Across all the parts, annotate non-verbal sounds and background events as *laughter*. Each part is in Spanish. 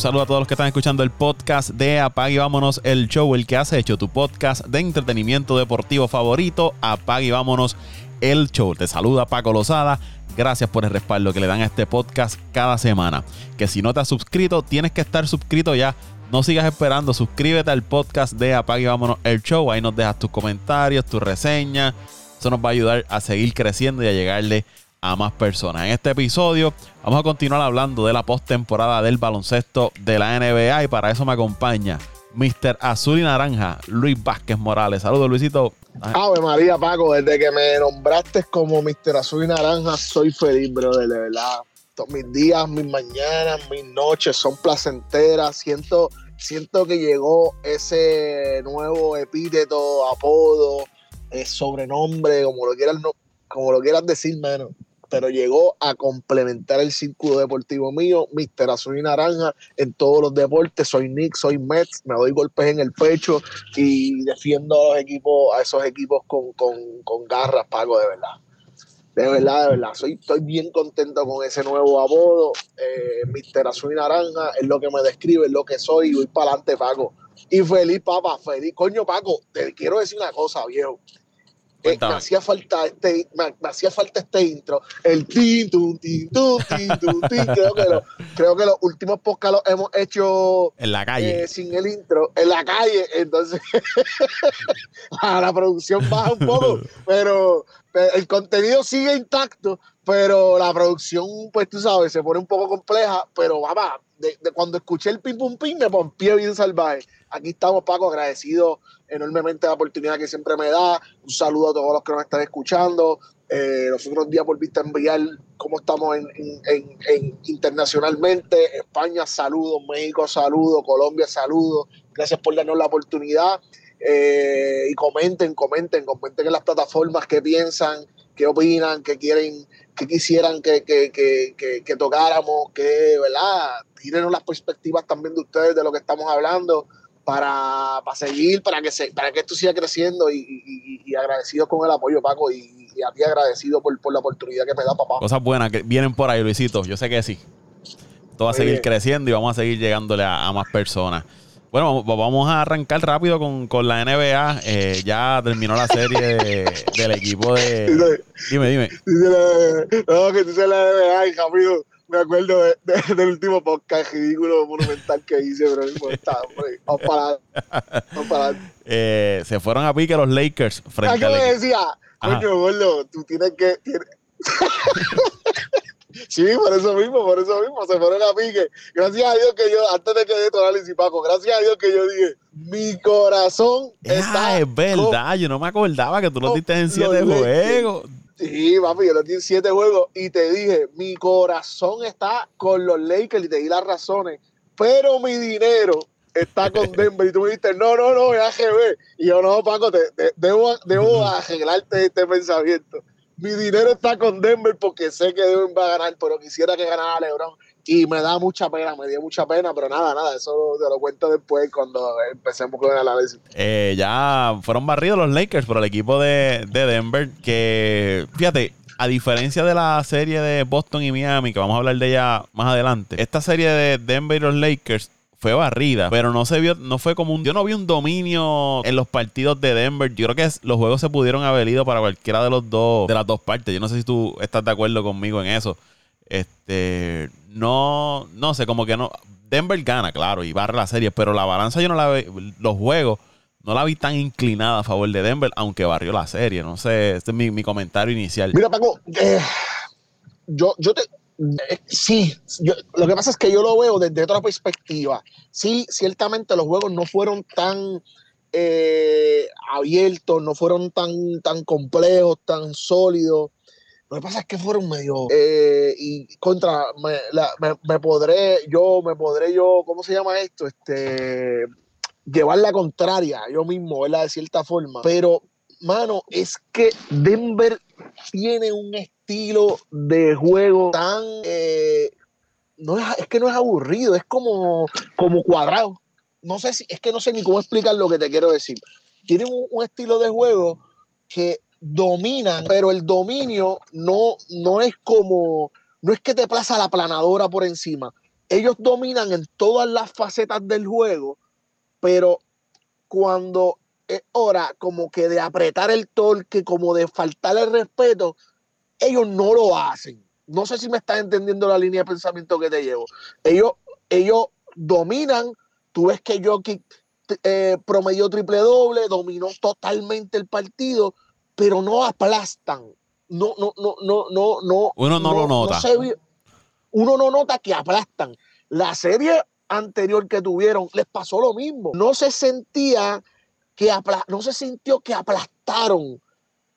Un saludo a todos los que están escuchando el podcast de Apague y Vámonos, el show, el que has hecho tu podcast de entretenimiento deportivo favorito. Apague y Vámonos, el show. Te saluda Paco Lozada. Gracias por el respaldo que le dan a este podcast cada semana. Que si no te has suscrito, tienes que estar suscrito ya. No sigas esperando, suscríbete al podcast de Apague y Vámonos el Show. Ahí nos dejas tus comentarios, tus reseñas. Eso nos va a ayudar a seguir creciendo y a llegarle a más personas. En este episodio vamos a continuar hablando de la postemporada del baloncesto de la NBA y para eso me acompaña Mr. Azul y Naranja, Luis Vázquez Morales. Saludos, Luisito. Ave María, Paco, desde que me nombraste como Mr. Azul y Naranja, soy feliz, brother, de verdad. Mis días, mis mañanas, mis noches son placenteras. Siento, siento que llegó ese nuevo epíteto, apodo, eh, sobrenombre, como lo quieras, como lo quieras decir, menos pero llegó a complementar el círculo deportivo mío, Mister Azul y Naranja, en todos los deportes. Soy Nick, soy Mets, me doy golpes en el pecho y defiendo a los equipos, a esos equipos con, con, garras, Pago, de verdad. De verdad, de verdad. Soy, estoy bien contento con ese nuevo abodo. Eh, Mister Azul y Naranja es lo que me describe, es lo que soy y voy para adelante, Paco. Y feliz, papá, feliz. Coño, Paco, te quiero decir una cosa, viejo me hacía falta este, me, hacía falta este intro. El tin, tum, tin, tin, tin. *laughs* Creo que, lo, creo que los últimos podcasts los hemos hecho en la calle. Eh, sin el intro, en la calle. Entonces, *laughs* la producción baja un poco, *laughs* pero, el contenido sigue intacto, pero la producción, pues tú sabes, se pone un poco compleja. Pero vamos, de, cuando escuché el pim pum pim, me pompié bien salvaje. Aquí estamos, Paco, agradecidos enormemente la oportunidad que siempre me da. Un saludo a todos los que nos están escuchando. Eh, los otros días volviste a enviar cómo estamos en, internacionalmente. España, saludos. México, saludos. Colombia, saludos. Gracias por darnos la oportunidad. Eh, y comenten, comenten, comenten en las plataformas qué piensan, qué opinan, qué quieren, qué quisieran que, que, que, que tocáramos, que, ¿verdad? Tírenos las perspectivas también de ustedes de lo que estamos hablando para, para seguir, para que, se, para que esto siga creciendo y, y, agradecido con el apoyo, Paco, y, a ti agradecido por, por, la oportunidad que me da, papá. Cosas buenas que vienen por ahí, Luisito. Yo sé que sí. Esto va a seguir creciendo y vamos a seguir llegándole a, más personas. Bueno, vamos a arrancar rápido con, con la NBA. Eh, ya terminó la serie del equipo de. *laughs* Dime, dime. No, que tú seas la NBA, hija mío me acuerdo del último podcast ridículo monumental que hice, pero no está, Vamos para Vamos para eh, Se fueron a pique los Lakers frente a. ¿Qué me decía? Coño, gordo, tú tienes que. *laughs* sí, por eso mismo, por eso mismo, se fueron a pique. Gracias a Dios que yo, antes de que dé tu análisis, Paco, gracias a Dios que yo dije, mi corazón ah, está. es verdad, yo no me acordaba que tú lo diste en siete juegos. Sí, papi, yo le di siete juegos y te dije, mi corazón está con los Lakers y te di las razones, pero mi dinero está con *laughs* Denver. Y tú me dijiste, no, no, no, es AGB. Y yo, no, Paco, te, debo, debo arreglarte este pensamiento. Mi dinero está con Denver porque sé que Denver va a ganar, pero quisiera que ganara LeBron y me da mucha pena, me dio mucha pena, pero nada, nada, eso te lo cuento después cuando empecemos con el análisis. Eh, ya fueron barridos los Lakers por el equipo de, Denver, que fíjate, a diferencia de la serie de Boston y Miami, que vamos a hablar de ella más adelante, esta serie de Denver y los Lakers fue barrida, pero no se vio, no fue como un, yo no vi un dominio en los partidos de Denver. Yo creo que los juegos se pudieron haber ido para cualquiera de los dos, de las dos partes. Yo no sé si tú estás de acuerdo conmigo en eso. Este, no, no sé, como que no. Denver gana, claro, y barra la serie, pero la balanza yo no la veo, los juegos no la vi tan inclinada a favor de Denver, aunque barrió la serie. No sé, este es mi, comentario inicial. Mira, Paco, eh, yo, yo te. Eh, sí, lo que pasa es que yo lo veo desde otra perspectiva. Sí, ciertamente los juegos no fueron tan eh, abiertos, no fueron tan, tan complejos, tan sólidos. Lo que pasa es que fueron medio. Eh, y contra. Me, podré. Yo, me podré yo. ¿Cómo se llama esto? Este. Llevar la contraria yo mismo, ¿verdad? De cierta forma. Pero, mano, es que Denver tiene un estilo de juego tan. Eh, no es, es, que no es aburrido, es como, como cuadrado. No sé si. Es que no sé ni cómo explicar lo que te quiero decir. Tiene un estilo de juego que dominan, pero el dominio no, no es como, no es que te plaza la planadora por encima, ellos dominan en todas las facetas del juego, pero cuando es hora como que de apretar el torque, como de faltar el respeto, ellos no lo hacen. No sé si me estás entendiendo la línea de pensamiento que te llevo. Ellos, ellos dominan, tú ves que Jokic eh, promedió triple doble, dominó totalmente el partido, pero no aplastan. No, no, no, no, no, no. Uno no, lo nota. uno no nota que aplastan. La serie anterior que tuvieron les pasó lo mismo. No se sentía que no se sintió que aplastaron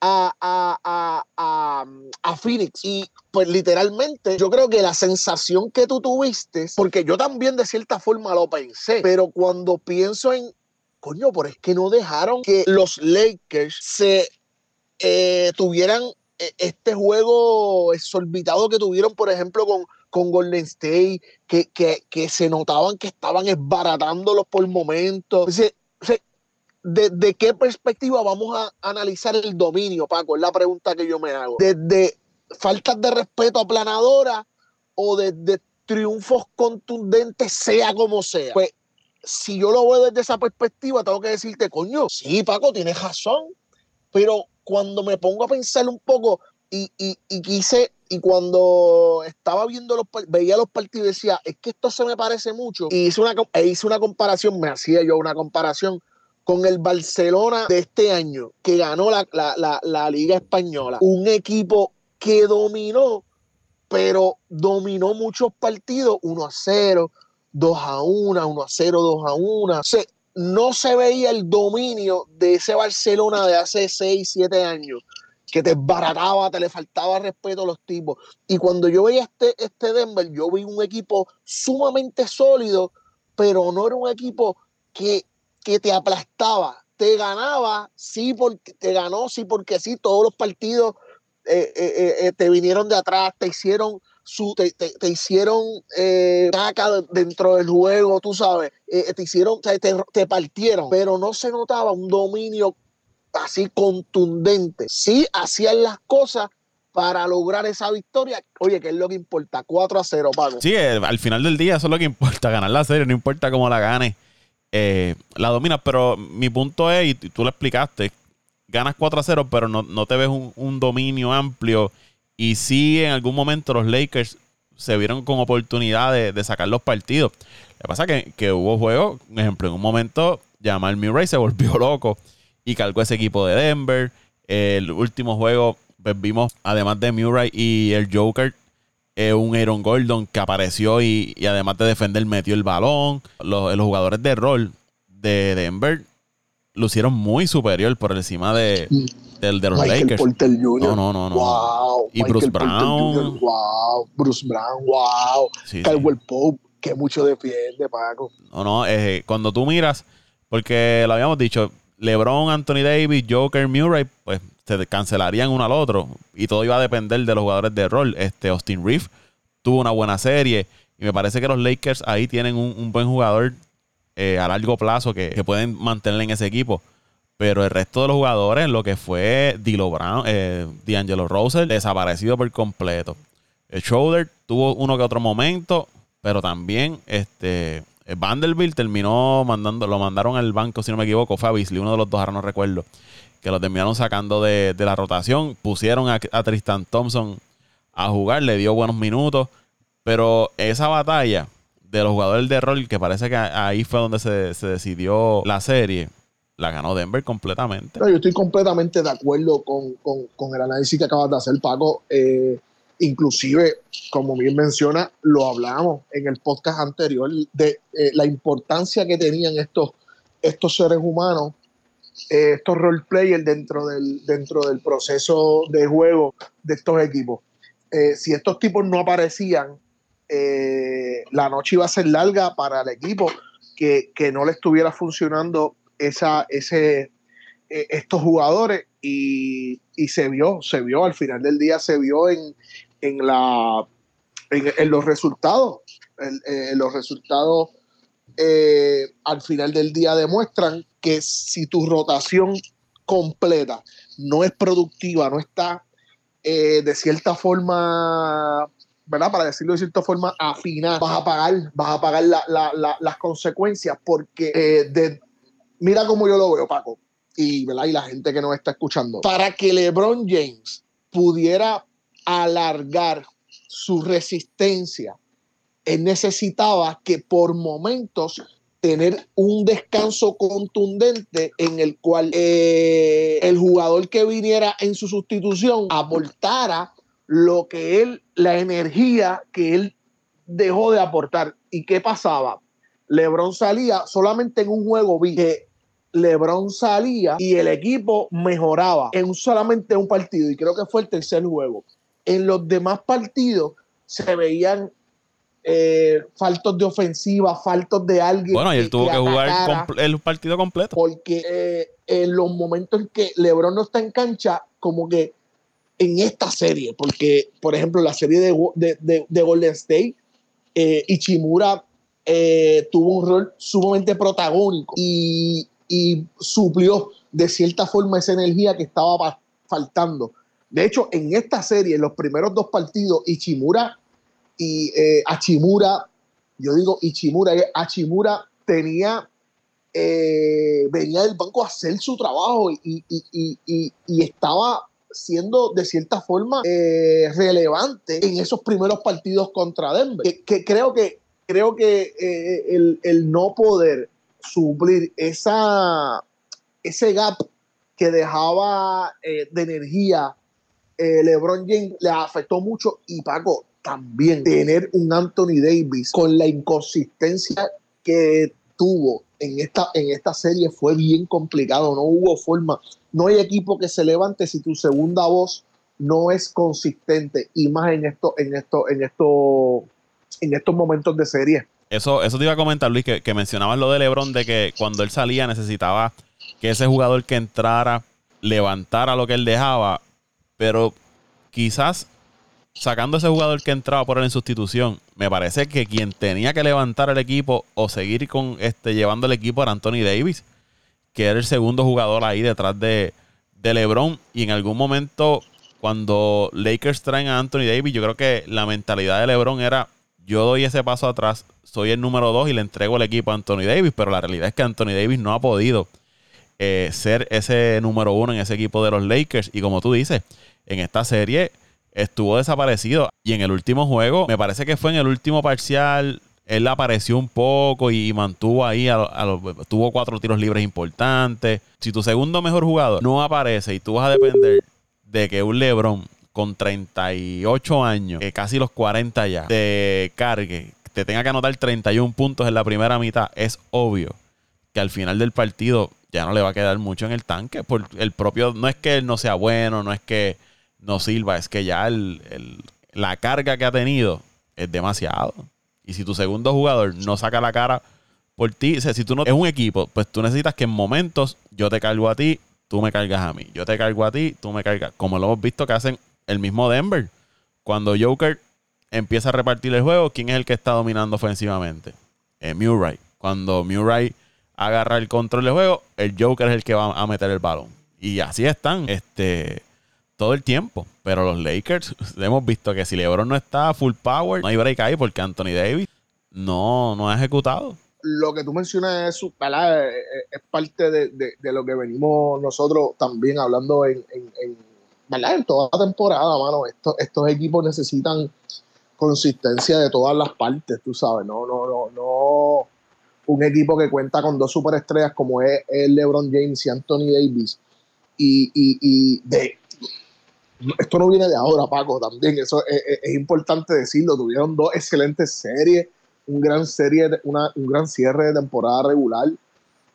a, a, a, a, Phoenix. Y pues literalmente yo creo que la sensación que tú tuviste, porque yo también de cierta forma lo pensé, pero cuando pienso en, coño, pero es que no dejaron que los Lakers se eh, tuvieran eh, este juego exorbitado que tuvieron, por ejemplo, con, con Golden State, que, que, se notaban que estaban esbaratándolos por momentos. ¿de, qué perspectiva vamos a analizar el dominio, Paco? Es la pregunta que yo me hago. ¿Desde faltas de respeto aplanadora o desde triunfos contundentes, sea como sea? Pues si yo lo veo desde esa perspectiva, tengo que decirte, coño, sí, Paco, tienes razón, pero cuando me pongo a pensar un poco y, quise, y cuando estaba viendo los, veía los partidos, decía, es que esto se me parece mucho, y hice una, e hice una comparación, me hacía yo una comparación con el Barcelona de este año, que ganó la, Liga Española. Un equipo que dominó, pero dominó muchos partidos, 1 a 0, 2 a 1, 1 a 0, 2 a 1. O no se veía el dominio de ese Barcelona de hace 6, 7 años, que te barataba, te le faltaba respeto a los tipos. Y cuando yo veía este, este Denver, yo vi un equipo sumamente sólido, pero no era un equipo que que te aplastaba, te ganaba, sí, porque te ganó, sí, porque sí, todos los partidos eh, eh, eh, te vinieron de atrás, te hicieron su, te, te, hicieron caca dentro del juego, tú sabes, te hicieron, te, te partieron, pero no se notaba un dominio así contundente. Sí hacían las cosas para lograr esa victoria. Oye, ¿qué es lo que importa? 4 a 0, Pago. Sí, al final del día eso es lo que importa, ganar la serie, no importa cómo la gane. Eh, la dominas. Pero mi punto es, y tú lo explicaste, ganas 4 a 0, pero no, te ves un, dominio amplio. Y sí, en algún momento los Lakers se vieron con oportunidad de, sacar los partidos. Lo que pasa es que, hubo juegos, por ejemplo, en un momento Jamal Murray se *laughs* volvió loco y cargó ese equipo de Denver. El último juego pues, vimos, además de Murray y el Joker, un Aaron Gordon que apareció y, además de defender metió el balón. Los, jugadores de rol de Denver lucieron muy superior por encima de, del de los Lakers. No, no, no, no. y Bruce Brown. wow. Bruce Brown, wow. Sí, Pope, que mucho defiende, Paco. No, no, eh, cuando tú miras, porque lo habíamos dicho, LeBron, Anthony Davis, Joker, Murray, pues se cancelarían uno al otro y todo iba a depender de los jugadores de rol. Este Austin Reeves tuvo una buena serie y me parece que los Lakers ahí tienen un, buen jugador eh, a largo plazo que, pueden mantener en ese equipo. Pero el resto de los jugadores, lo que fue Dilo Brown, eh, D'Angelo Russell, desaparecido por completo. El Schroeder tuvo uno que otro momento, pero también este Vanderbilt terminó mandando, lo mandaron al banco, si no me equivoco, fue a Beasley, uno de los dos, ahora no recuerdo que lo terminaron sacando de, la rotación. Pusieron a, Tristan Thompson a jugar, le dio buenos minutos. Pero esa batalla de los jugadores de rol, que parece que ahí fue donde se, decidió la serie, la ganó Denver completamente. yo estoy completamente de acuerdo con, el análisis que acabas de hacer, Paco. Eh, inclusive, como bien menciona, lo hablamos en el podcast anterior de eh, la importancia que tenían estos, estos seres humanos eh, estos role players dentro del, dentro del proceso de juego de estos equipos. Eh, si estos tipos no aparecían, la noche iba a ser larga para el equipo que, no le estuviera funcionando esa, ese, estos jugadores y, se vio, se vio, al final del día se vio en, en, la, en, los resultados. en los resultados al final del día demuestran que si tu rotación completa no es productiva, no está eh, de cierta forma ¿verdad? Para decirlo de cierta forma, afinar, vas a pagar, vas a pagar las consecuencias porque eh, de, mira cómo yo lo veo, Paco, y, la gente que nos está escuchando. Para que LeBron James pudiera alargar su resistencia, él necesitaba que por momentos tener un descanso contundente en el cual eh, el jugador que viniera en su sustitución aportara lo que él, la energía que él dejó de aportar. ¿Y qué pasaba? LeBron salía solamente en un juego, vi LeBron salía y el equipo mejoraba en solamente un partido, y creo que fue el tercer juego. En los demás partidos se veían eh, faltos de ofensiva, faltos de alguien. Bueno, y él tuvo que, jugar el partido completo. Porque eh, en los momentos en que LeBron no está en cancha, como que en esta serie, porque, por ejemplo, la serie de, de, Golden State, eh, Ichimura tuvo un rol sumamente protagónico y, y suplió de cierta forma esa energía que estaba faltando. De hecho, en esta serie, en los primeros dos partidos, Ichimura y eh, Achimura, yo digo Ichimura, eh, Achimura tenía, eh, venía del banco a hacer su trabajo y, estaba siendo de cierta forma relevante en esos primeros partidos contra Denver. Que, creo que, creo que el, no poder suplir esa, ese gap que dejaba de energía LeBron James le afectó mucho. Y Paco, también tener un Anthony Davis con la inconsistencia que tuvo en esta, en esta serie fue bien complicado, no hubo forma, no hay equipo que se levante si tu segunda voz no es consistente. Y más en esto, en esto, en esto, en estos momentos de serie. Eso, eso te iba a comentar, Luis, que, que mencionabas lo de Lebron, de que cuando él salía necesitaba que ese jugador que entrara levantara lo que él dejaba, pero quizás sacando ese jugador que entraba por él en sustitución, me parece que quien tenía que levantar el equipo o seguir con este llevando el equipo era Anthony Davis, que era el segundo jugador ahí detrás de, de LeBron. Y en algún momento, cuando Lakers traen a Anthony Davis, yo creo que la mentalidad de LeBron era: yo doy ese paso atrás, soy el número dos y le entrego el equipo a Anthony Davis. Pero la realidad es que Anthony Davis no ha podido eh, ser ese número uno en ese equipo de los Lakers. Y como tú dices, en esta serie estuvo desaparecido. Y en el último juego, me parece que fue en el último parcial, él apareció un poco y mantuvo ahí, tuvo cuatro tiros libres importantes. Si tu segundo mejor jugador no aparece y tú vas a depender de que un LeBron con 38 años, que casi los 40 ya, te cargue, te tenga que anotar 31 puntos en la primera mitad, es obvio que al final del partido ya no le va a quedar mucho en el tanque. Por el propio, no es que él no sea bueno, no es que no sirva. Es que ya la carga que ha tenido es demasiado. Y si tu segundo jugador no saca la cara por ti, si tú no es un equipo, pues tú necesitas que en momentos yo te cargo a ti, tú me cargas a mí. Yo te cargo a ti, tú me cargas. Como lo hemos visto que hacen el mismo Denver. Cuando Joker empieza a repartir el juego, ¿quién es el que está dominando ofensivamente? Eh, Murray. Cuando Murray agarra el control del juego, el Joker es el que va a meter el balón. Y así están. Este todo el tiempo. Pero los Lakers *laughs* hemos visto que si LeBron no está full power, no hay break ahí porque Anthony Davis no, no ha ejecutado. Lo que tú mencionas es, es parte de, lo que venimos nosotros también hablando en, en, toda la temporada, mano. Estos equipos necesitan consistencia de todas las partes, tú sabes. No, no, no, no. Un equipo que cuenta con dos superestrellas como es, LeBron James y Anthony Davis. Y, y, y de, esto no viene de ahora, Paco, también, eso es, importante decirlo, tuvieron dos excelentes series, un gran serie, una, un gran cierre de temporada regular,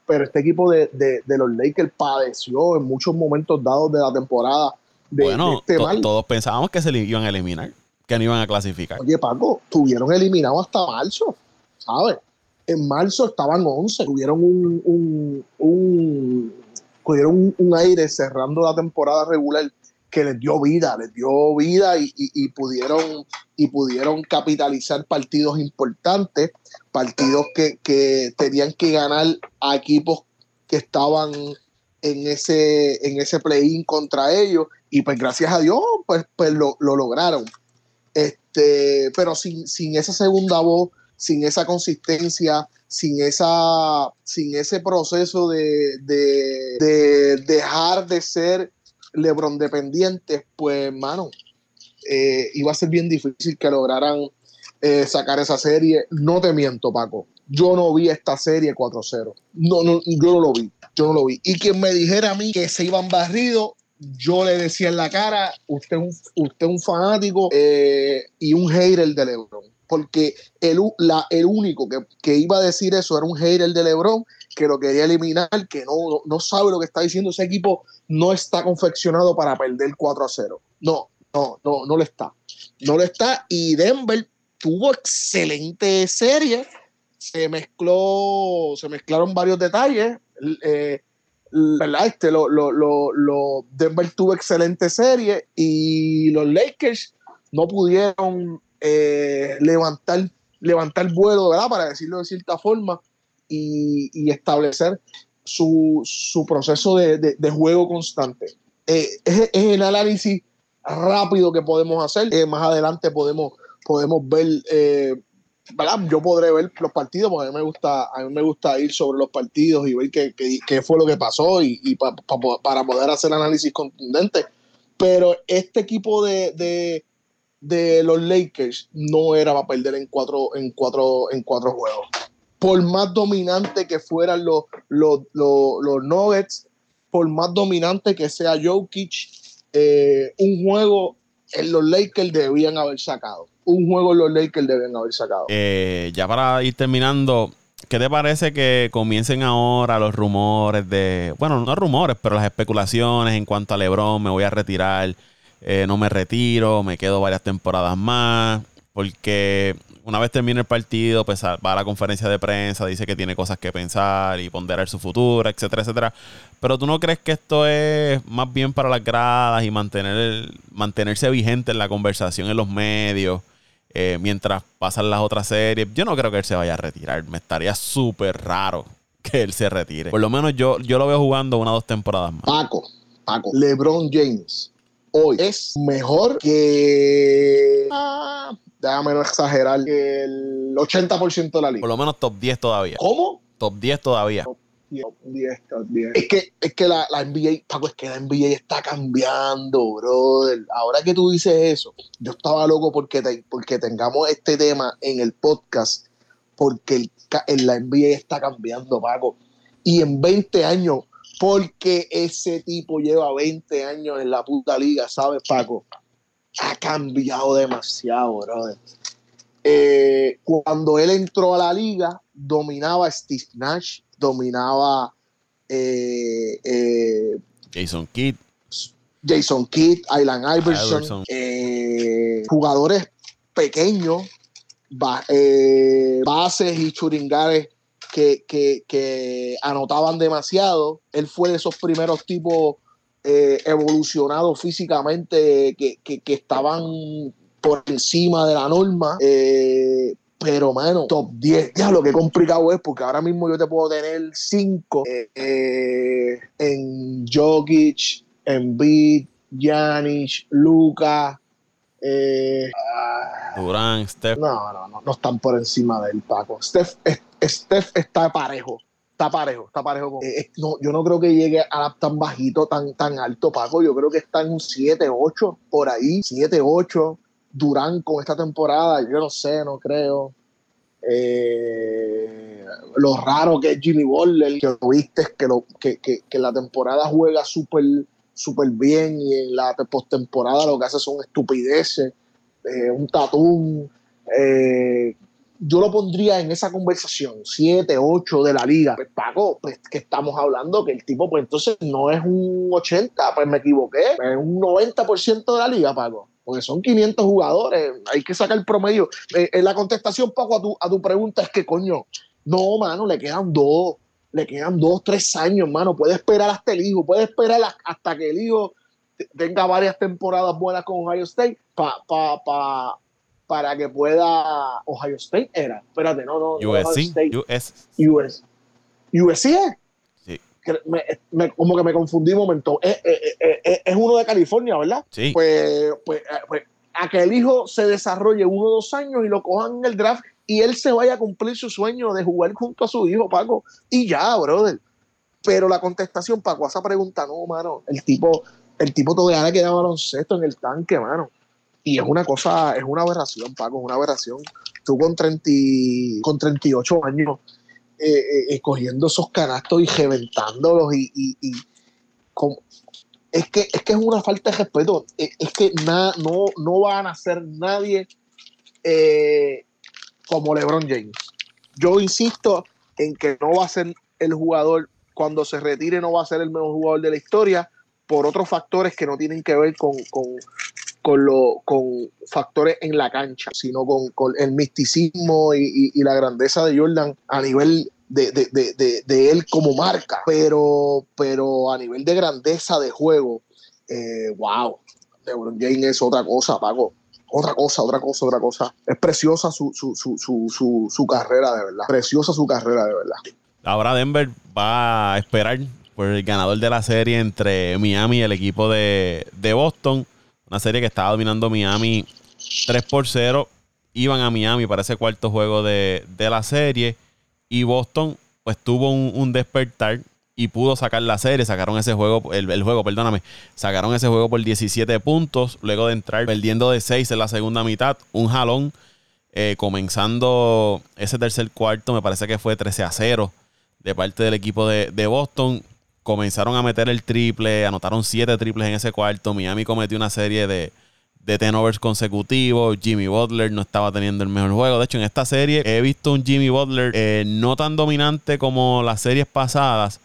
pero este equipo de, los Lakers padeció en muchos momentos dados de la temporada. De, bueno, este todos pensábamos que se le iban a eliminar, que no iban a clasificar. Oye, Paco, tuvieron eliminado hasta marzo, ¿sabes? En marzo estaban 11, tuvieron un, un, un, tuvieron un aire cerrando la temporada regular que les dio vida, les dio vida y, pudieron, y pudieron capitalizar partidos importantes, partidos que, tenían que ganar a equipos que estaban en ese, en ese play-in contra ellos y pues gracias a Dios pues, pues lo, lograron. Este, pero sin, sin esa segunda voz, sin esa consistencia, sin, esa, sin ese proceso de, de, dejar de ser LeBron dependiente, pues, hermano, eh, iba a ser bien difícil que lograran eh, sacar esa serie. No te miento, Paco. Yo no vi esta serie 4-0. No, no, yo no lo vi. Yo no lo vi. Y quien me dijera a mí que se iban barridos, yo le decía en la cara, usted es un, usted un fanático eh, y un hater de LeBron. Porque el, el único que, iba a decir eso era un hater de LeBron que lo quería eliminar, que no, no, sabe lo que está diciendo. Ese equipo no está confeccionado para perder 4 a 0. No, no, no, no lo está. No lo está. Y Denver tuvo excelente serie. Se mezcló, se mezclaron varios detalles. Eh, ¿verdad? Este, lo, lo, lo, Denver tuvo excelente serie y los Lakers no pudieron eh, levantar, levantar vuelo, ¿verdad? Para decirlo de cierta forma y, establecer su, proceso de, juego constante. Eh, es, el análisis rápido que podemos hacer. Eh, más adelante podemos, podemos ver yo podré ver los partidos, porque a mí me gusta, a mí me gusta ir sobre los partidos y ver qué, qué, fue lo que pasó y, para poder hacer análisis contundente. Pero este equipo de, de, los Lakers no era para perder en cuatro, en cuatro, en cuatro juegos. Por más dominante que fueran los, los, los, Nuggets, por más dominante que sea Jokic, eh, un juego en los Lakers debían haber sacado un juego los Lakers deben haber sacado. Eh, ya para ir terminando, ¿qué te parece que comiencen ahora los rumores de, bueno, no rumores, pero las especulaciones en cuanto a LeBron, me voy a retirar, eh, no me retiro, me quedo varias temporadas más, porque una vez termine el partido, pues va a la conferencia de prensa, dice que tiene cosas que pensar y ponderar su futuro, etcétera, etcétera. Pero tú no crees que esto es más bien para las gradas y mantener mantenerse vigente en la conversación en los medios eh, mientras pasan las otras series. Yo no creo que él se vaya a retirar. Me estaría súper raro que él se retire. Por lo menos yo, yo lo veo jugando una o dos temporadas más. Paco, Paco, LeBron James hoy es mejor que. Ah, déjame no exagerar, que el 80% de la liga. Por lo menos top 10 todavía. ¿Cómo? Top 10 todavía. Es que, es que la, la, NBA, Paco, es que la NBA está cambiando, brother. Ahora que tú dices eso, yo estaba loco porque, porque tengamos este tema en el podcast, porque el, la NBA está cambiando, Paco. Y en 20 años, porque ese tipo lleva 20 años en la puta liga, ¿sabes, Paco? Ha cambiado demasiado, brother. Eh, cuando él entró a la liga, dominaba Steve Nash, dominaba eh, eh, Jason Kidd. Jason Kidd, Island Iverson, jugadores pequeños, bases y churingares que, que, anotaban demasiado. Él fue de esos primeros tipos evolucionados físicamente que, que, estaban por encima de la norma. Pero, mano, top 10. Ya lo que complicado es porque ahora mismo yo te puedo tener 5 eh, eh, en Jokic, en Beat, Janic, Luca. Eh, Durán, Steph. No, no, no, no están por encima del Paco. Steph, Steph está parejo. Está parejo, está parejo. no, yo no creo que llegue a tan bajito, tan, tan alto, Paco. Yo creo que está en un 7-8, por ahí, 7-8. Durán con esta temporada, yo no sé, no creo. Eh, lo raro que es Jimmy Butler, que lo viste, que, lo, que, que, la temporada juega súper super bien y en la postemporada lo que hace son estupideces, eh, un tatún. Eh, yo lo pondría en esa conversación, 7, 8 de la liga. Pues Paco, pues que estamos hablando que el tipo, pues entonces no es un 80, pues me equivoqué, es un 90% de la liga, Paco porque son 500 jugadores, hay que sacar el promedio. Eh, eh, la contestación, Paco, a tu, a tu pregunta es que, coño, no, mano, le quedan dos, le quedan dos, tres años, mano, puede esperar hasta el hijo, puede esperar hasta que el hijo tenga varias temporadas buenas con Ohio State para que pueda Ohio State era, espérate, no, no, USC, US. US. USC como que me confundí un momento. Es, uno de California, ¿verdad? Sí. Pues, pues, eh, pues a que el hijo se desarrolle uno o dos años y lo cojan en el draft y él se vaya a cumplir su sueño de jugar junto a su hijo, Paco. Y ya, brother. Pero la contestación, Paco, a esa pregunta, no, mano. El tipo, el tipo todavía le queda baloncesto en el tanque, mano. Y es una cosa, es una aberración, Paco, es una aberración. Tú con, 30, con 38 años, eh, eh, escogiendo esos canastos y reventándolos y, y, es que, es que es una falta de respeto. Es, que no, no van a ser nadie eh, como LeBron James. Yo insisto en que no va a ser el jugador, cuando se retire, no va a ser el mejor jugador de la historia por otros factores que no tienen que ver con, lo, con factores en la cancha, sino con, el misticismo y, la grandeza de Jordan a nivel de, él como marca. Pero, pero a nivel de grandeza de juego, eh, wow, LeBron James es otra cosa, Paco otra cosa, otra cosa, otra cosa. Es preciosa su, su, su, su, carrera, de verdad. Preciosa su carrera, de verdad. Ahora Denver va a esperar por el ganador de la serie entre Miami y el equipo de, Boston. Una serie que estaba dominando Miami 3 por 0. Iban a Miami para ese cuarto juego de, la serie. Y Boston pues tuvo un, despertar y pudo sacar la serie. Sacaron ese juego, el, juego, perdóname. Sacaron ese juego por 17 puntos. Luego de entrar perdiendo de 6 en la segunda mitad. Un jalón. Eh, comenzando ese tercer cuarto, me parece que fue 13 a 0 de parte del equipo de, Boston. Comenzaron a meter el triple, anotaron 7 triples en ese cuarto. Miami cometió una serie de, de tenovers consecutivos. Jimmy Butler no estaba teniendo el mejor juego. De hecho, en esta serie he visto un Jimmy Butler eh, no tan dominante como las series pasadas,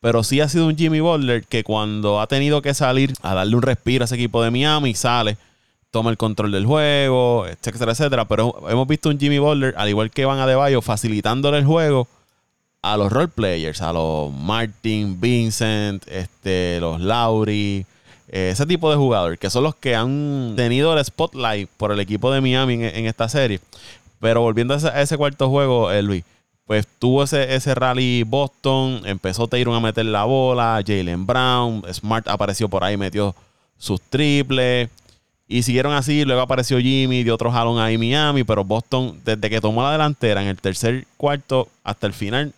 pero sí ha sido un Jimmy Butler que cuando ha tenido que salir a darle un respiro a ese equipo de Miami, sale, toma el control del juego, etcétera, etcétera. Pero hemos visto un Jimmy Butler, al igual que Van Adebayo, facilitándole el juego a los role players, a los Martin, Vincent, este, los Lauri, eh, ese tipo de jugadores, que son los que han tenido el spotlight por el equipo de Miami en, esta serie. Pero volviendo a ese, cuarto juego, eh, Luis, pues tuvo ese, ese rally Boston, empezó Taylor a meter la bola, Jalen Brown, Smart apareció por ahí, metió sus triples. Y siguieron así, luego apareció Jimmy, dio otro jalón ahí Miami, pero Boston, desde que tomó la delantera en el tercer cuarto hasta el final,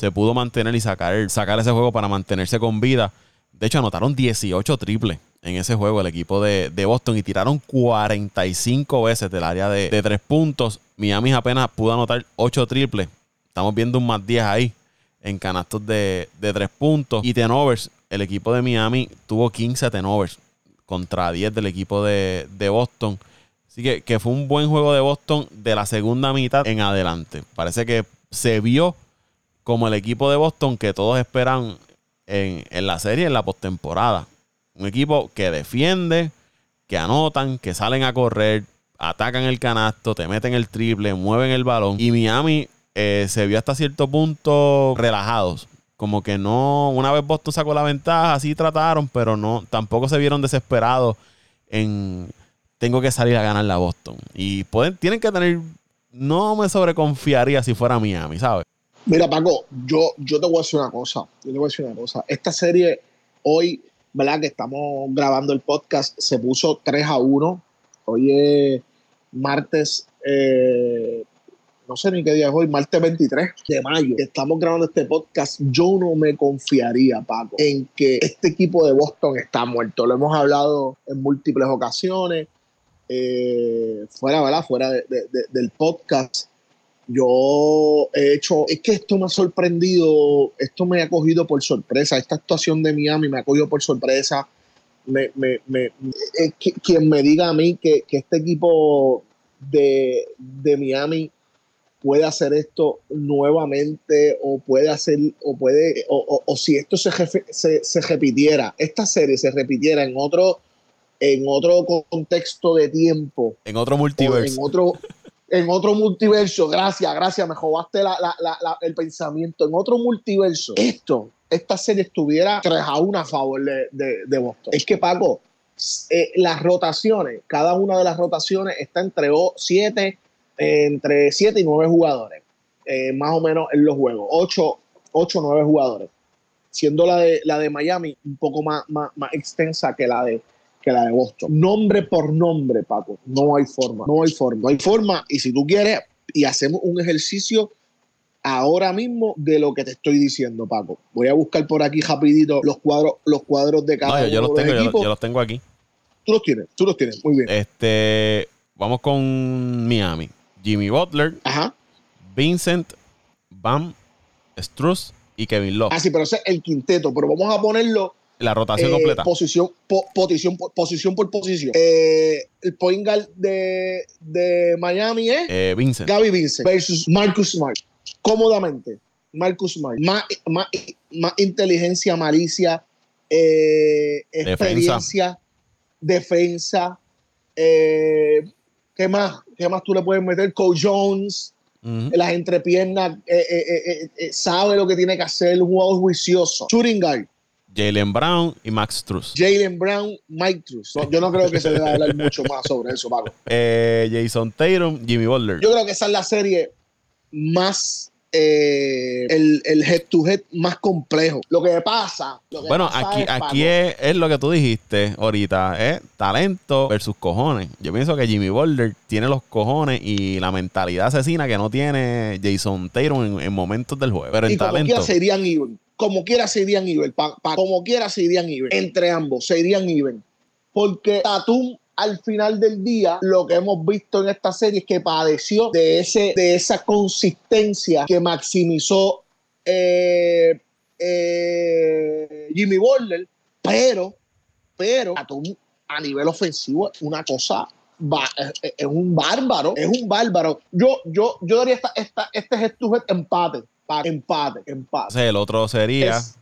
se pudo mantener y sacar, sacar ese juego para mantenerse con vida. De hecho, anotaron 18 triples en ese juego el equipo de, Boston y tiraron 45 veces del área de, de tres puntos. Miami apenas pudo anotar 8 triples Estamos viendo un más 10 ahí en canastos de, de 3 puntos. Y tenovers, el equipo de Miami tuvo 15 tenovers contra 10 del equipo de, Boston. Así que, que, fue un buen juego de Boston de la segunda mitad en adelante. Parece que se vio como el equipo de Boston que todos esperan en, en la serie, en la postemporada. Un equipo que defiende, que anotan, que salen a correr, atacan el canasto, te meten el triple, mueven el balón. Y Miami eh, se vio hasta cierto punto relajados. Como que no, una vez Boston sacó la ventaja, así trataron, pero no, tampoco se vieron desesperados en tengo que salir a ganar la Boston. Y pueden, tienen que tener, no me sobreconfiaría si fuera Miami, ¿sabes? Mira, Paco, yo, yo te voy a decir una cosa. Yo te voy a decir una cosa. Esta serie hoy, ¿verdad? Que estamos grabando el podcast, se puso 3 a 1. Hoy es martes eh, no sé ni qué día es hoy, martes 23 de mayo, estamos grabando este podcast, yo no me confiaría, Paco, en que este equipo de Boston está muerto. Lo hemos hablado en múltiples ocasiones, eh, fuera, ¿verdad? Fuera del podcast. Yo he hecho, es que esto me ha sorprendido, esto me ha cogido por sorpresa, esta actuación de Miami me ha cogido por sorpresa. Me, me, me, quien me diga a mí que, que este equipo de, de Miami puede hacer esto nuevamente o puede hacer o puede o, si esto se, se, repitiera esta serie se repitiera en otro en otro contexto de tiempo en otro multiverso en otro en otro multiverso gracias gracias me jodaste el pensamiento en otro multiverso esto esta serie estuviera 3 a 1 a favor de, Boston. Es que Paco eh, las rotaciones cada una de las rotaciones está entre 7 entre 7 y 9 jugadores, eh, más o menos en los juegos, 8 o 9 jugadores, siendo la de, la de Miami un poco más, más, extensa que la de, que la de Boston. Nombre por nombre, Paco. No hay forma. No hay forma. No hay forma. Y si tú quieres, y hacemos un ejercicio ahora mismo de lo que te estoy diciendo, Paco. Voy a buscar por aquí rapidito los cuadros, los cuadros de cada No, yo, yo uno los de tengo, los yo, equipos. yo los tengo aquí. Tú los tienes, tú los tienes. Muy bien. Este, vamos con Miami. Jimmy Butler, Ajá. Vincent, Bam, Struz y Kevin Love. Ah, sí, pero ese es el quinteto. Pero vamos a ponerlo La rotación eh, completa. posición, po- posición, po- posición por posición. Eh, el point guard de, de Miami es Eh, Vincent. Gaby Vincent versus Marcus Smart. Cómodamente. Marcus Smart. Más, más, más inteligencia, malicia, eh, Defensa. experiencia, defensa. ¿Qué más? ¿Qué más tú le puedes meter? Cole Jones, Ujú. las entrepiernas, sabe lo que tiene que hacer, un jugador juicioso. Shooting guard, Jalen Brown y Max Struz. Jalen Brown, Mike Truss. Yo no creo que se deba hablar mucho más sobre eso, Paco. Eh, Jason Tatum, Jimmy Butler. Yo creo que esa es la serie más. eh, el, el head to head más complejo. Lo que pasa. lo que Bueno, pasa aquí, es, aquí es, es lo que tú dijiste ahorita, es talento versus cojones. Yo pienso que Jimmy Butler tiene los cojones y la mentalidad asesina que no tiene Jason Tatum en, en momentos del juego. Pero en Y talento, quiera se irían even. Como quiera se irían even. Pa- como quiera se irían even. Entre ambos se irían even. Porque Tatum al final del día, lo que hemos visto en esta serie es que padeció de, ese, de esa consistencia que maximizó eh, eh, Jimmy Butler, pero, pero Tatum a nivel ofensivo es una cosa es, es un bárbaro, es un bárbaro. Yo, yo, yo daría esta, esta, este head to head empate, pa- empate, empate. el otro sería, Es-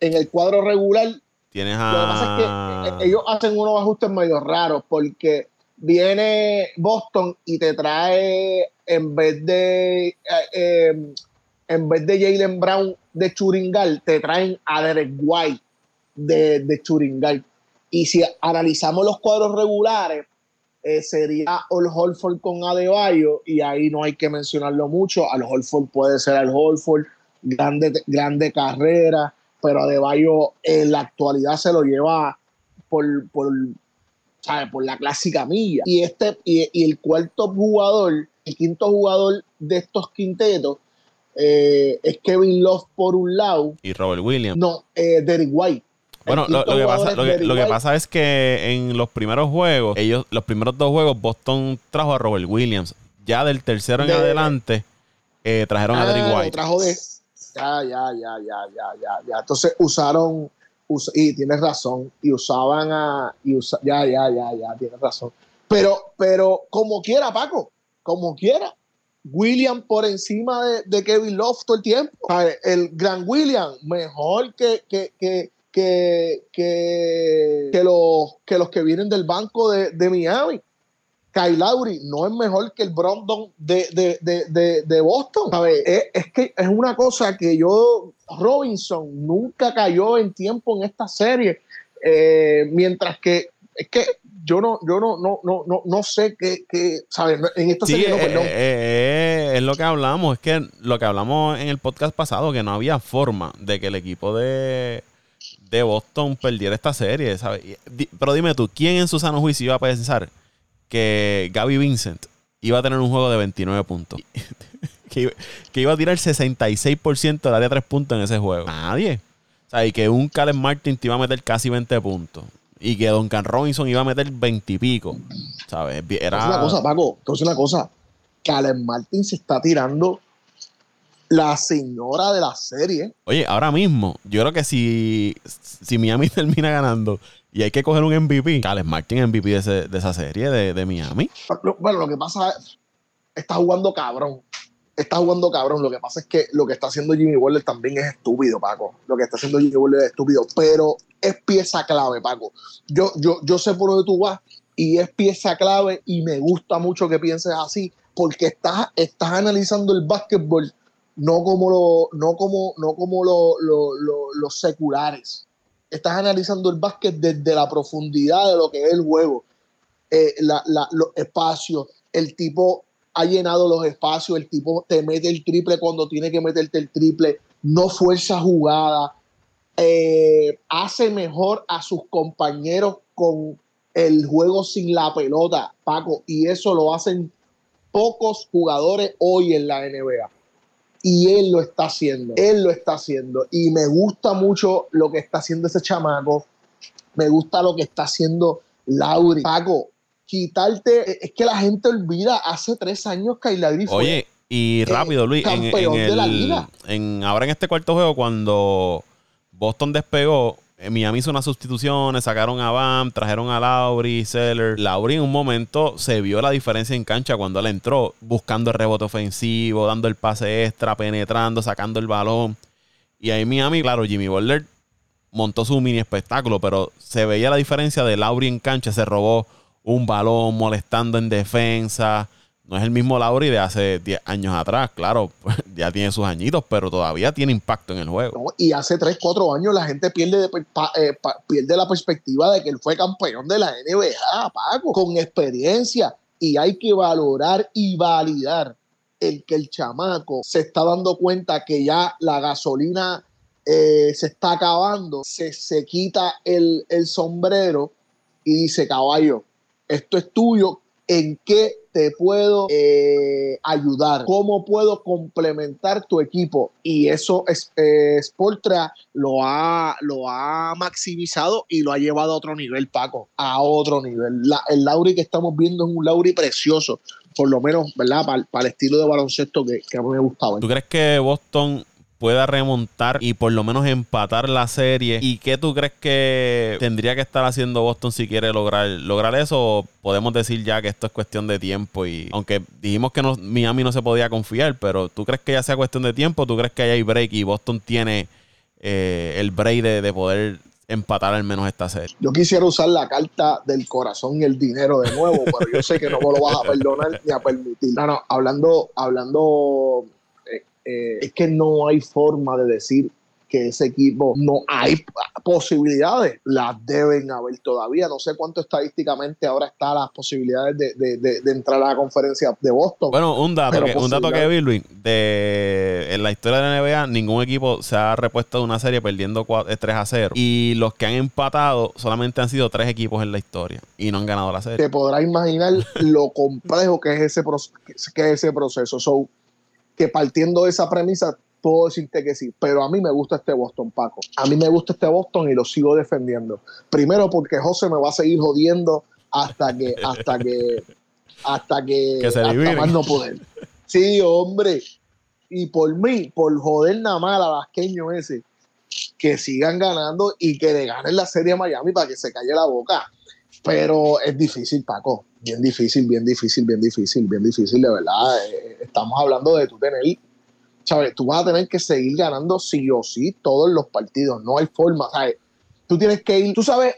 en el cuadro regular, tienes lo que pasa es que a... eh, ellos hacen unos ajustes medio raros porque viene Boston y te trae en vez de eh, eh, en vez de Jalen Brown de Churingal, te traen a Derek White de, de Churingal. Y si analizamos los cuadros regulares, eh, sería Al Holford con Adebayo y ahí no hay que mencionarlo mucho. Al Holford puede ser Al Holford, grande, grande carrera, pero Adebayo en la actualidad se lo lleva por, por, ¿sabe? por la clásica milla. Y, este, y, y el cuarto jugador, el quinto jugador de estos quintetos, eh, es Kevin Love por un lado, y Robert Williams. no, eh, Derek White. Bueno, lo, que pasa, es lo, que, lo que pasa es que en los primeros juegos, ellos, los primeros dos juegos, Boston trajo a Robert Williams. Ya del tercero en De- adelante, eh, trajeron a Ah, Derrick White. trajo de. Ya, ya, ya, ya, ya, ya, ya. Entonces usaron. us- y tienes razón. Y usaban a. Y usa, ya, ya, ya, ya, tienes razón. Pero, pero como quiera, Paco. Como quiera. William por encima de, de Kevin Love todo el tiempo. El gran William, mejor que, que, que, que, que, que los, que los que vienen del banco de, de Miami. Kyle Lowry no es mejor que el Brandon de, de, de, de, Boston. ¿sabes? Es, es que es una cosa que yo, Robinson, nunca cayó en tiempo en esta serie. Eh, mientras que es que yo no, yo no, no, no, no, no sé qué, qué, ¿sabes? En esta Sí, serie no, eh, perdón. eh, eh, es lo que hablamos. Es que lo que hablamos en el podcast pasado, que no había forma de que el equipo de, de Boston perdiera esta serie, ¿sabes? Pero dime tú, ¿quién en su sano juicio iba a pensar que Gaby Vincent iba a tener un juego de 29 puntos? *laughs* que, iba- que iba a tirar 66% del área de 3 puntos en ese juego. Nadie. O sea, y que un Caleb Martin te iba a meter casi 20 puntos. Y que Duncan Robinson iba a meter 20 y pico. ¿Sabes? Era... Es una cosa, Paco, es una cosa. Calen Martin se está tirando la señora de la serie. Oye, ahora mismo, yo creo que si, si Miami *laughs* termina ganando y hay que coger un MVP, Cales Martin MVP de, ese- de esa serie de, de Miami. Bueno, lo que pasa es está jugando cabrón. Está jugando cabrón. Lo que pasa es que lo que está haciendo Jimmy Butler también es estúpido, Paco. Lo que está haciendo Jimmy Butler es estúpido, pero es pieza clave, Paco. Yo, yo, yo sé por dónde tú vas y es pieza clave y me gusta mucho que pienses así porque estás, estás analizando el básquetbol no como, lo, no como, no como lo- lo- lo- los seculares. Estás analizando el básquet desde la profundidad de lo que es el juego. Eh, la- la- los espacios, el tipo ha llenado los espacios, el tipo te mete el triple cuando tiene que meterte el triple, no fuerza jugada, eh, hace mejor a sus compañeros con, el juego sin la pelota, Paco, y eso lo hacen pocos jugadores hoy en la NBA. Y él lo está haciendo, él lo está haciendo. Y me gusta mucho lo que está haciendo ese chamaco. Me gusta lo que está haciendo Lauri. Paco, quitarte, es que la gente olvida, hace tres años que Lauri fue Oye, y rápido, Luis, en, de la liga. En, ahora en este cuarto juego, cuando Boston despegó, en Miami hizo unas sustituciones, sacaron a Bam, trajeron a Lauri, Seller. Lauri en un momento se vio la diferencia en cancha cuando él entró, buscando el rebote ofensivo, dando el pase extra, penetrando, sacando el balón. Y ahí Miami, claro, Jimmy Butler montó su mini espectáculo, pero se veía la diferencia de Lauri en cancha, se robó un balón molestando en defensa no es el mismo Lauri de hace 10 años atrás, claro, *laughs* ya tiene sus añitos, pero todavía tiene impacto en el juego. y hace 3, 4 años la gente pierde, eh, pierde la perspectiva de que él fue campeón de la NBA, Paco, con experiencia. Y hay que valorar y validar el que el chamaco se está dando cuenta que ya la gasolina eh, se está acabando, se, se quita el, el sombrero y dice, caballo, esto es tuyo, ¿en qué te puedo eh, ayudar, cómo puedo complementar tu equipo. Y eso es, eh, Sportra lo ha, lo ha maximizado y lo ha llevado a otro nivel, Paco, a otro nivel. el Lauri que estamos viendo es un Lauri precioso, por lo menos, ¿verdad? Para, el estilo de baloncesto que, que a mí me gustaba. ¿Tú crees que Boston pueda remontar y por lo menos empatar la serie. ¿Y qué tú crees que tendría que estar haciendo Boston si quiere lograr, lograr eso? ¿O podemos decir ya que esto es cuestión de tiempo? Y aunque dijimos que no, Miami no se podía confiar, pero ¿tú crees que ya sea cuestión de tiempo? ¿Tú crees que hay break y Boston tiene eh, el break de, poder empatar al menos esta serie. Yo quisiera usar la carta del corazón y el dinero de nuevo, pero yo sé que no me lo vas a perdonar ni a permitir. No, no, hablando, hablando eh, es que no hay forma de decir que ese equipo no hay posibilidades, las deben haber todavía. No sé cuánto estadísticamente ahora están las posibilidades de, entrar a la conferencia de Boston. Bueno, un dato, que, un dato que vi, Luis, de, en la historia de la NBA, ningún equipo se ha repuesto de una serie perdiendo 3 eh, a 0. Y los que han empatado solamente han sido tres equipos en la historia y no han ganado la serie. Te podrás imaginar lo complejo que es ese, que es ese proceso. So, que partiendo de esa premisa puedo decirte que sí, pero a mí me gusta este Boston, Paco. A mí me gusta este Boston y lo sigo defendiendo. Primero porque José me va a seguir jodiendo hasta que, hasta que, hasta que, *laughs* hasta más no poder. Sí, hombre. Y por mí, por joder nada más a Vasqueño ese, que sigan ganando y que le ganen la serie a Miami para que se calle la boca. Pero es difícil, Paco. Bien difícil, bien difícil, bien difícil, bien difícil, de verdad. Eh, estamos hablando de tú tener, ¿sabes? Tú vas a tener que seguir ganando sí o sí todos los partidos. No hay forma, ¿sabes? Tú tienes que ir, tú sabes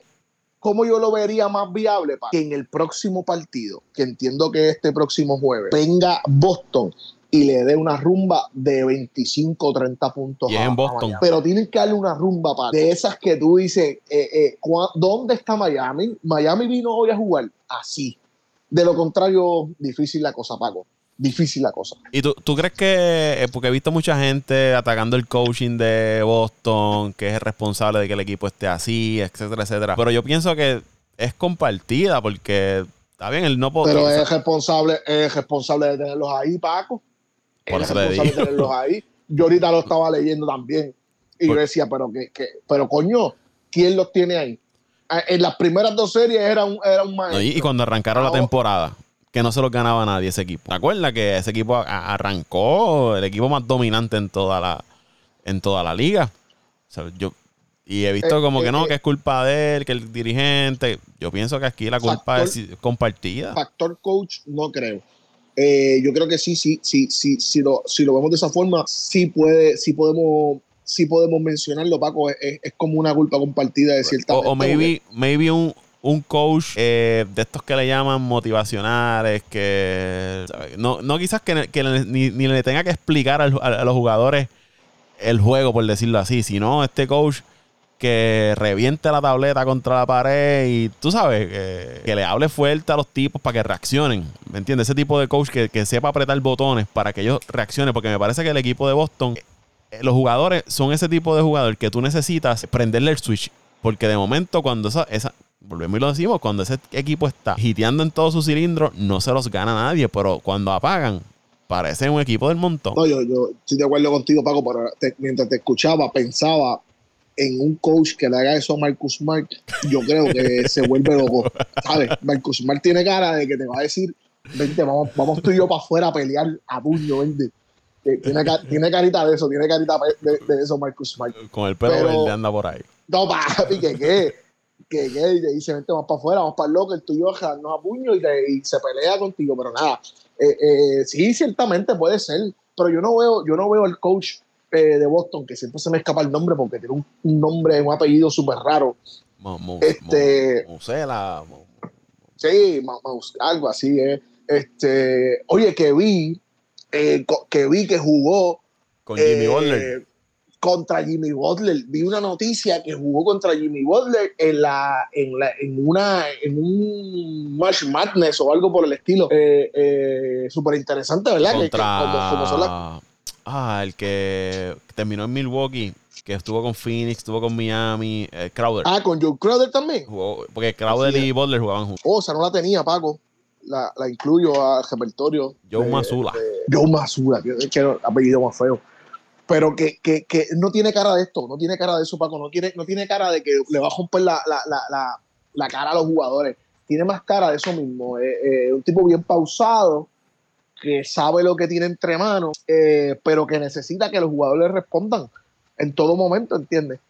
cómo yo lo vería más viable para que en el próximo partido, que entiendo que este próximo jueves, venga Boston y le dé una rumba de 25 o 30 puntos. Y en Boston. Pero tienen que darle una rumba para de esas que tú dices, eh, eh, ¿dónde está Miami? Miami vino hoy a jugar así. De lo contrario, difícil la cosa, Paco. Difícil la cosa. ¿Y tú, tú crees que, eh, porque he visto mucha gente atacando el coaching de Boston, que es el responsable de que el equipo esté así, etcétera, etcétera? Pero yo pienso que es compartida porque Está bien, él no puede. Pero es responsable, es responsable de tenerlos ahí, Paco. Por es responsable de tenerlos ahí. Yo ahorita lo estaba leyendo también. Y yo decía, pero que, pero coño, ¿quién los tiene ahí? Ah, en las primeras dos series era un, era un maestro. y, cuando arrancaron la temporada, que no se lo ganaba nadie ese equipo. ¿Te acuerdas que ese equipo arrancó el equipo más dominante en toda la, en toda la liga? O sea, yo, y he visto eh, como que no, eh, que es culpa de él, que el dirigente. Yo pienso que aquí la culpa es compartida. Factor coach, no creo. Eh, yo creo que sí, sí, sí, sí, si lo, si lo vemos de esa forma, sí puede, sí podemos, sí podemos mencionarlo, Paco. Es, como una culpa compartida de cierta O, o maybe, maybe un, un coach de estos que le llaman motivacionales, que no, no quizás que, ni, le tenga que explicar a los jugadores el juego, por decirlo así, sino este coach que reviente la tableta contra la pared y tú sabes, que, le hable fuerte a los tipos para que reaccionen. ¿Me entiendes? Ese tipo de coach que, sepa apretar botones para que ellos reaccionen, porque me parece que el equipo de Boston, eh, los jugadores son ese tipo de jugador que tú necesitas prenderle el switch. Porque de momento, cuando esa, esa volvemos y lo decimos, cuando ese equipo está hiteando en todos sus cilindros, no se los gana nadie, pero cuando apagan, parece un equipo del montón. No, yo, yo estoy de acuerdo contigo, Paco, pero te- mientras te escuchaba, pensaba en un coach que le haga eso a Marcus Smart, yo creo que *laughs* se vuelve loco. ¿Sabes? Marcus Smart tiene cara de que te va a decir, vente, vamos, vamos tú y yo para afuera a pelear a puño, vente. Tiene, tiene carita de eso, tiene carita de, de eso Marcus Smart. Con el pelo Pero- verde anda por ahí. No, papi, que qué. Que qué. Y dice, vente, vamos para afuera, vamos para el locker, tú y yo a darnos a puño y, te- y se pelea contigo. Pero nada, eh, eh, sí, ciertamente puede ser. Pero yo no veo, yo no veo al coach eh, de Boston, que siempre se me escapa el nombre porque tiene un, un nombre, un apellido súper raro. Mo- mo- Este- mo- Musela, Sí, algo así, eh. Este, oye, que vi, eh, que vi que jugó con Jimmy eh, Butler. Contra Jimmy Butler. Vi una noticia que jugó contra Jimmy Butler en la, en la, en una, en un March Madness o algo por el estilo. Eh, Súper interesante, ¿verdad? Que- que Contra. como- como son las- Ah, el que terminó en Milwaukee, que estuvo con Phoenix, estuvo con Miami, eh, Crowder. Ah, con Joe Crowder también. Jugó- porque Crowder y Butler jugaban juntos. Oh, esa no la tenía, Paco. La, la incluyo al repertorio. Joe de- Joe Mazzulla, que, que apellido más feo. Pero que, que, que no tiene cara de esto, no tiene cara de eso, Paco. No tiene, no tiene cara de que le va a romper la, la, la, la, la cara a los jugadores. Tiene más cara de eso mismo. Eh, eh, un tipo bien pausado, que sabe lo que tiene entre manos, eh, pero que necesita que los jugadores respondan en todo momento, ¿entiendes?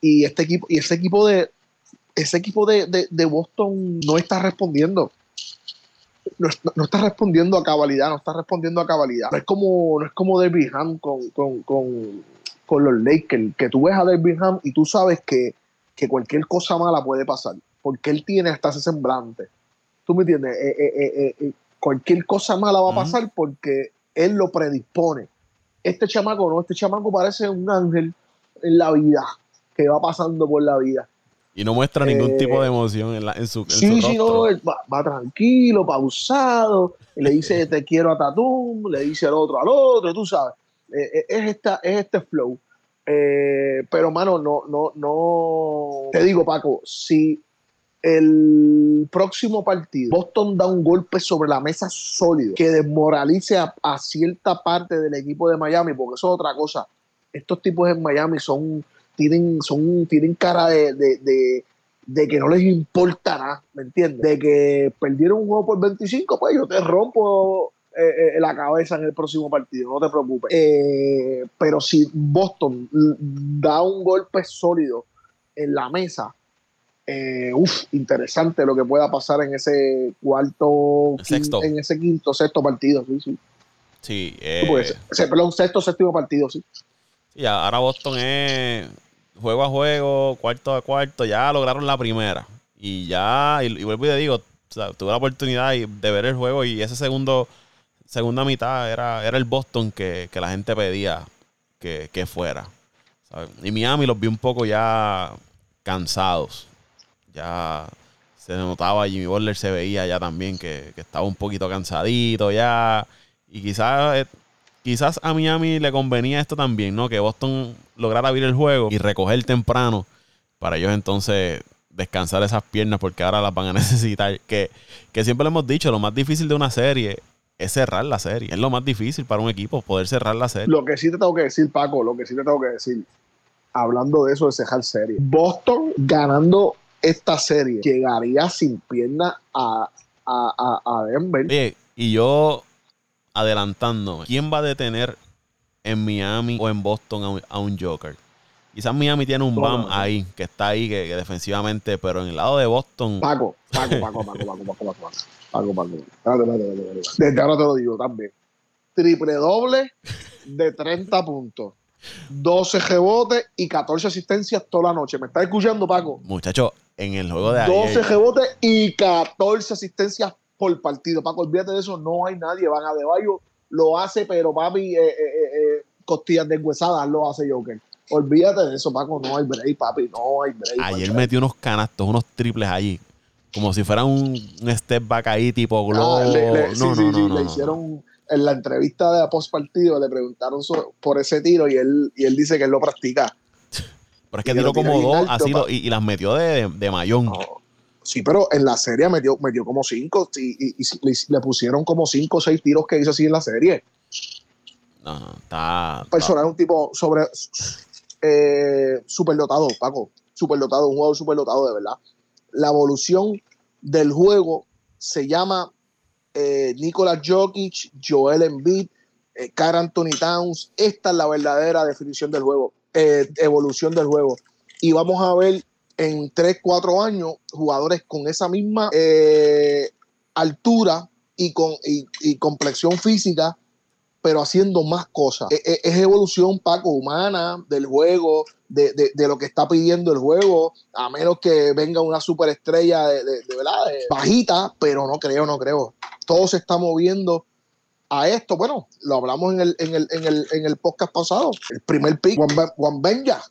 Y este equipo, y ese equipo de ese equipo de, de- de Boston no está respondiendo. No, está- no está respondiendo a cabalidad, no está respondiendo a cabalidad. No es como, no es como Ham con, con, con, con los Lakers, que tú ves a Derby Ham y tú sabes que, que cualquier cosa mala puede pasar, porque él tiene hasta ese semblante. ¿Tú me entiendes? Eh, eh, eh, cualquier cosa mala va a pasar porque él lo predispone. Este chamaco no, este chamaco parece un ángel en la vida, que va pasando por la vida. Y no muestra ningún Eh, tipo de emoción en, la- en su, en Sí, su sí, no, él va, va tranquilo, pausado, le dice te quiero a Tatum, le dice el otro al otro, tú sabes. Eh, eh, es, esta, es este flow. Eh, pero, mano, no, no, no. Te digo, Paco, si el próximo partido Boston da un golpe sobre la mesa sólido que desmoralice a, a cierta parte del equipo de Miami, porque eso es otra cosa. Estos tipos en Miami son, tienen, son, tienen cara de, de- de- de que no les importa nada, ¿me entiendes? De que perdieron un juego por 25, pues yo te rompo eh, eh, la cabeza en el próximo partido, no te preocupes. Eh, pero si Boston da un golpe sólido en la mesa, eh, uf, interesante lo que pueda pasar en ese cuarto, Sexto. en ese quinto, sexto partido, sí, sí. Sí, eh. Ese, perdón, sexto, séptimo partido, sí. sí, ahora Boston es juego a juego, cuarto a cuarto. Ya lograron la primera. Y ya, y, vuelvo y te digo, tuve la oportunidad de ver el juego y ese segundo, segunda mitad era, era el Boston que, que la gente pedía que, que fuera. Y Miami los vi un poco ya cansados. Ya se notaba, Jimmy Butler se veía ya también que, que estaba un poquito cansadito ya. Y quizás, eh, quizás a Miami le convenía esto también, ¿no? Que Boston lograra abrir el juego y recoger temprano para ellos entonces descansar esas piernas porque ahora las van a *laughs* necesitar. Que, que siempre le hemos dicho, lo más difícil de una serie es cerrar la serie. Es lo más difícil para un equipo, poder cerrar la serie. Lo que sí te tengo que decir, Paco, lo que sí te tengo que decir, hablando de eso de cejar serie, Boston ganando esta serie llegaría sin pierna a, a, a, a Denver. Oye, y yo adelantándome, ¿quién va a detener en Miami o en Boston a un, a un Joker? Quizás Miami tiene un BAM ahí, que está ahí, que, que defensivamente, pero en el lado de Boston, Paco, Paco, Paco, Paco, Paco, Paco, Paco, Paco, Paco, Paco. Desde ahora te lo digo también. Triple doble de 30 puntos. 12 rebotes y 14 asistencias toda la noche. ¿Me estás escuchando, Paco? muchachos, en el juego de 12 ayer, rebotes y 14 asistencias por partido. Paco, olvídate de eso, no hay nadie. Van a Deballo, lo hace, pero papi, eh, eh, eh, costillas deshuesadas lo hace Joker. Olvídate de eso, Paco, no hay break, papi, no hay break. ayer metió unos canastos, unos triples allí, como si fuera un, un step back ahí tipo globo. Ah, le- le- no, sí, no, sí, no, sí, no, le no. hicieron en la entrevista de post partido, le preguntaron so- por ese tiro y él, y él dice que él lo practica. Pero es que tiró como dos así lo- y, y las metió de, de mayón. Sí, pero en la serie metió, metió como cinco y, le, pusieron como cinco o seis tiros que hizo así en la serie. No, no, está. Personal, un tipo sobre. Eh, superdotado, Paco. Superdotado, un juego superdotado, de verdad. La evolución del juego se llama eh, Nikola Jokic, Joel Embiid, eh, Anthony Towns. Esta es la verdadera definición del juego, eh, evolución del juego. Y vamos a ver en 3, 4 años jugadores con esa misma eh, altura y, con, y, complexión física, pero haciendo más cosas. E, e, es, evolución, Paco, humana del juego, de, de, lo que está pidiendo el juego, a menos que venga una superestrella de, de verdad, bajita, pero no creo, no creo. Todo se está moviendo a esto. Bueno, lo hablamos en el, en el, en el, en el podcast pasado. El primer pick, Juan, Benja.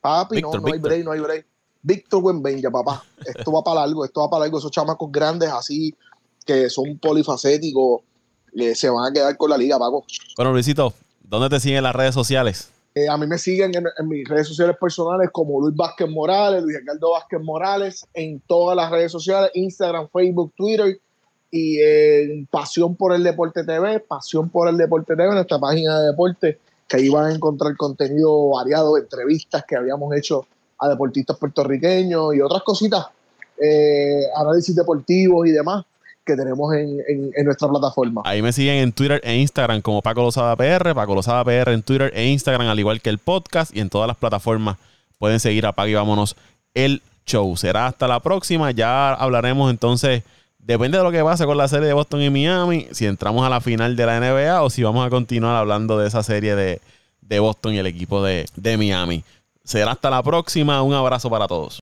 Papi, no, no hay break, no hay break. Víctor Benja, papá. Esto va para algo, esto va para algo. Esos chamacos grandes así, que son polifacéticos, eh, se van a quedar con la liga, Paco. Bueno, Luisito, ¿dónde te siguen las redes sociales? Eh, a mí me siguen en, mis redes sociales personales como Luis Vázquez Morales, Luis Ricardo Vázquez Morales, en todas las redes sociales, Instagram, Facebook, Twitter y en Pasión por el Deporte TV, Pasión por el Deporte TV, nuestra página de deporte, que ahí van a encontrar contenido variado, entrevistas que habíamos hecho a deportistas puertorriqueños y otras cositas, eh, análisis deportivos y demás que tenemos en, nuestra plataforma. Ahí me siguen en Twitter e Instagram como Paco Lozada PR, Paco Lozada PR en Twitter e Instagram, al igual que el podcast y en todas las plataformas pueden seguir a Paco y vámonos el show. Será hasta la próxima, ya hablaremos entonces Depende de lo que pase con la serie de Boston y Miami, si entramos a la final de la NBA o si vamos a continuar hablando de esa serie de, Boston y el equipo de, de Miami. Será hasta la próxima. Un abrazo para todos.